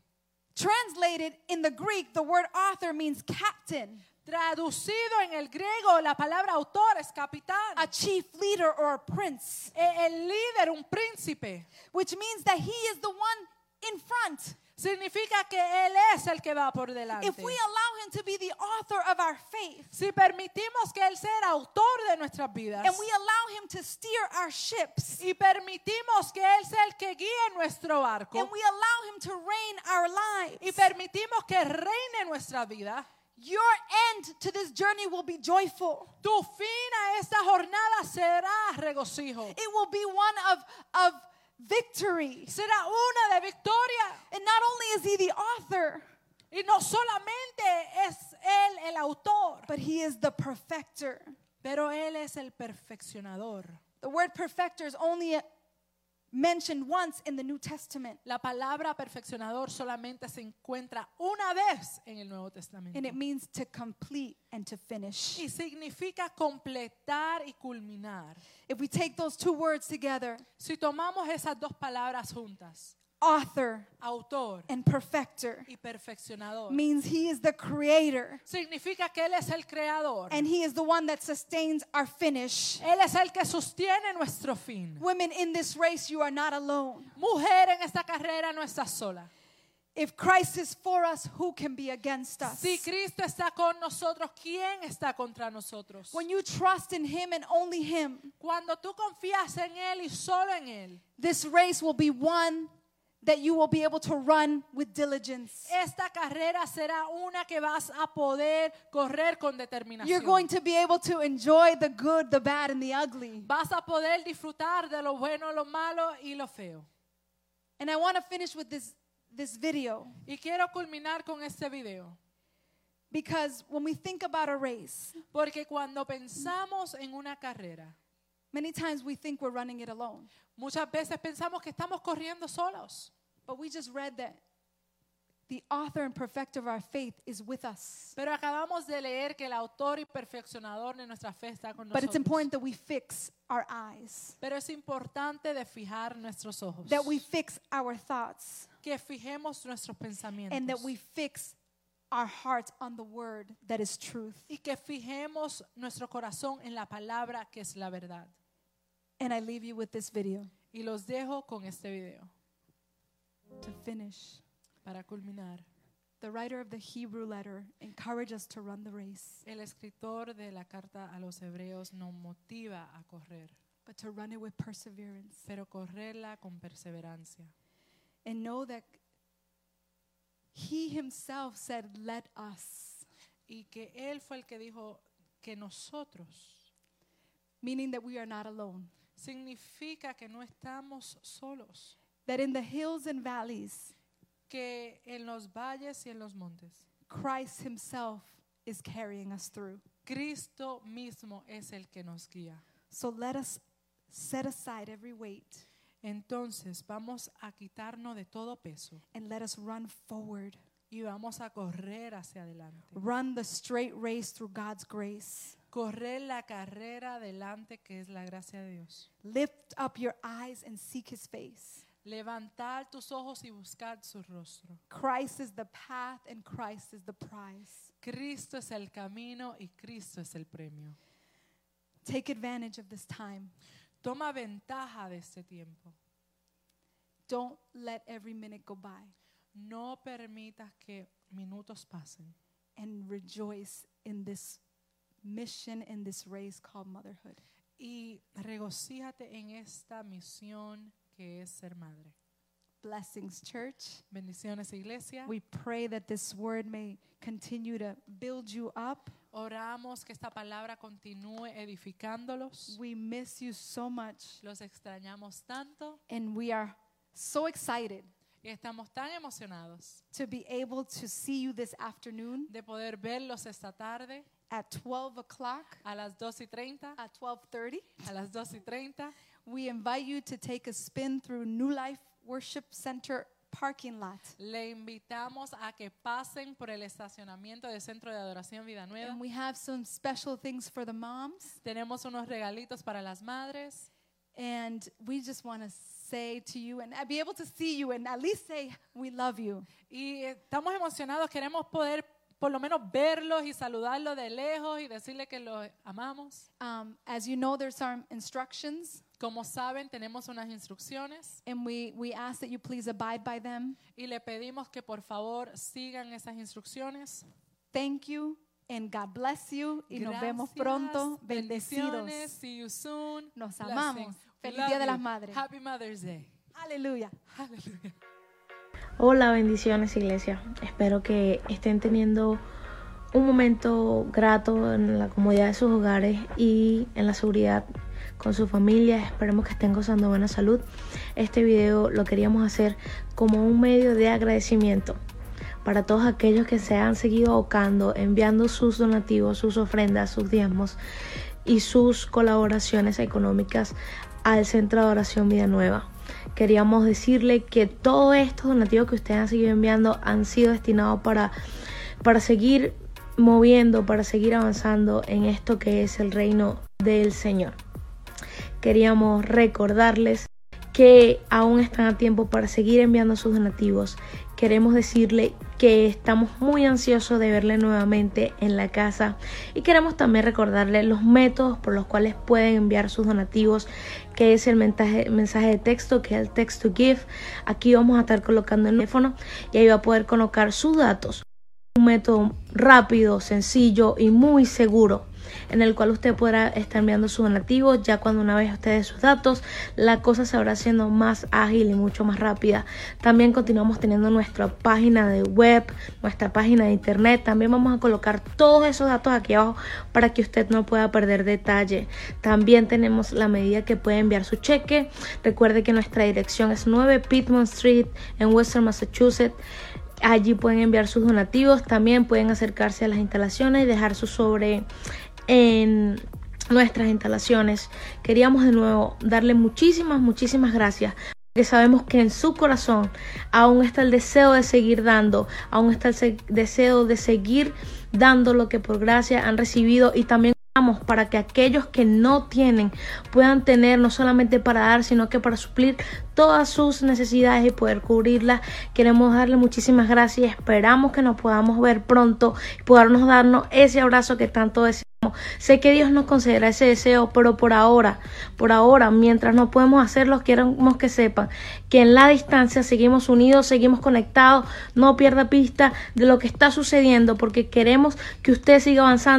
Translated in the Greek, the word author means captain, Traducido en el griego, la palabra autor es capitán, a chief leader or a prince. e- el líder, un príncipe. which means that he is the one in front. Significa que Él es el que va por delante. If we allow him to be the author of our faith Si permitimos que Él sea el autor de nuestras vidas and we allow him to steer our ships y permitimos que Él sea el que guíe nuestro barco and we allow him to reign our y lives, permitimos que reine nuestra vida, your end to this journey will be joyful. tu fin a esta jornada será regocijo. It will be one of, of victory. Será una de victoria. And not only is he the author, Y no solamente es Él el autor, but he is the perfecter. pero Él es el perfeccionador. The word perfecter is only uh, mentioned once in the New Testament, La palabra perfeccionador solamente se encuentra una vez en el Nuevo Testamento. and it means to complete and to finish. Y significa completar y culminar. If we take those two words together, Si tomamos esas dos palabras juntas, author autor and perfecter, y perfeccionador, means he is the creator significa que Él es el creador. and he is the one that sustains our finish. Él es el que sostiene nuestro fin. Women in this race, you are not alone. Mujer en esta carrera no está sola. If Christ is for us, who can be against us? Si Cristo está con nosotros, ¿quién está contra nosotros? When you trust in him and only him, Cuando tú confías en Él y solo en Él, this race will be one that you will be able to run with diligence. esta carrera será una que vas a poder correr con determinación. You're going to be able to enjoy the good, the bad, and the ugly. Vas a poder disfrutar de lo bueno, lo malo y lo feo. And I want to finish with this, this video Y quiero culminar con este video. because when we think about a race, Porque cuando pensamos en una carrera, many times we think we're running it alone. Muchas veces pensamos que estamos corriendo solos. But we just read that the author and perfecter of our faith is with us. Pero acabamos de leer que el autor y perfeccionador de nuestra fe está con But it's nosotros. important that we fix our eyes, Pero es importante de fijar nuestros ojos. that we fix our thoughts, que fijemos nuestros pensamientos. and that we fix our hearts on the word that is truth. y que fijemos nuestro corazón en la palabra que es la verdad. And I leave you with this video Y los dejo con este video to finish. para culminar. The writer of the Hebrew letter encourages us to run the race, El escritor de la carta a los hebreos nos motiva a correr, but to run it with perseverance pero correrla con perseverancia. and know that he himself said, Let us. Y que él fue el que dijo que nosotros, meaning that we are not alone. Significa que no estamos solos, That in the hills and valleys, que en los valles y en los montes, Christ Himself is carrying us through. Cristo mismo es el que nos guía. So let us set aside every weight Entonces vamos a quitarnos de todo peso and let us run forward. y vamos a correr hacia adelante. Run the straight race through God's grace. Correr la carrera adelante que es la gracia de Dios. Lift up your eyes and seek His face. Levantar tus ojos y buscar su rostro. Christ is the path and Christ is the prize. Cristo es el camino y Cristo es el premio. Take advantage of this time. Toma ventaja de este tiempo. Don't let every minute go by No permitas que minutos pasen and rejoice in this mission, in this race called motherhood. y regocíjate en esta misión que es ser madre. Blessings, church. Bendiciones, iglesia. We pray that this word may continue to build you up. Oramos que esta palabra continúe edificándolos. We miss you so much, Los extrañamos tanto and we are so excited y estamos tan emocionados to be able to see you this afternoon de poder verlos esta tarde at 12 o'clock, a las 2 y 30. at 12:30. A las 2 y 30 We invite you to take a spin through New Life Worship Center parking lot. le invitamos a que pasen por el estacionamiento del Centro de Adoración Vida Nueva. And we have some special things for the moms. Tenemos unos regalitos para las madres And we just want to say to you and be able to see you and at least say, We love you. y estamos emocionados, queremos poder por lo menos verlos y saludarlos de lejos y decirle que los amamos. Um, as you know, there's some instructions, Como saben, tenemos unas instrucciones and we, we ask that you please abide by them. y le pedimos que por favor sigan esas instrucciones. Thank you, and God bless you. Y nos vemos Gracias, pronto. Bendecidos. See you soon. Nos Blessings. amamos. Feliz Love Día de you. las Madres. Happy Mother's Day. Hallelujah. Hallelujah. Hola, bendiciones iglesia. Espero que estén teniendo un momento grato en la comodidad de sus hogares y en la seguridad con su familia. Esperemos que estén gozando buena salud. Este video lo queríamos hacer como un medio de agradecimiento para todos aquellos que se han seguido ahocando, enviando sus donativos, sus ofrendas, sus diezmos y sus colaboraciones económicas al Centro de Adoración Vida Nueva. Queríamos decirle que todos estos donativos que ustedes han seguido enviando han sido destinados para, para seguir moviendo, para seguir avanzando en esto que es el reino del Señor. Queríamos recordarles que aún están a tiempo para seguir enviando sus donativos. Queremos decirle que estamos muy ansiosos de verle nuevamente en la casa y queremos también recordarle los métodos por los cuales pueden enviar sus donativos, que es el mensaje, mensaje de texto, que es el text to give. Aquí vamos a estar colocando el teléfono y ahí va a poder colocar sus datos. Un método rápido, sencillo y muy seguro en el cual usted podrá estar enviando sus donativos. Ya cuando una vez ustedes sus datos, la cosa se habrá siendo más ágil y mucho más rápida. También continuamos teniendo nuestra página de web, nuestra página de internet. También vamos a colocar todos esos datos aquí abajo para que usted no pueda perder detalle. También tenemos la medida que puede enviar su cheque. Recuerde que nuestra dirección es 9 Pittman Street en Western Massachusetts. Allí pueden enviar sus donativos, también pueden acercarse a las instalaciones y dejar su sobre en nuestras instalaciones. Queríamos de nuevo darle muchísimas, muchísimas gracias. Porque sabemos que en su corazón aún está el deseo de seguir dando, aún está el se- deseo de seguir dando lo que por gracia han recibido y también para que aquellos que no tienen puedan tener no solamente para dar, sino que para suplir todas sus necesidades y poder cubrirlas. Queremos darle muchísimas gracias y esperamos que nos podamos ver pronto y podernos darnos ese abrazo que tanto deseamos. Sé que Dios nos concederá ese deseo, pero por ahora, por ahora, mientras no podemos hacerlo, queremos que sepan que en la distancia seguimos unidos, seguimos conectados, no pierda pista de lo que está sucediendo, porque queremos que usted siga avanzando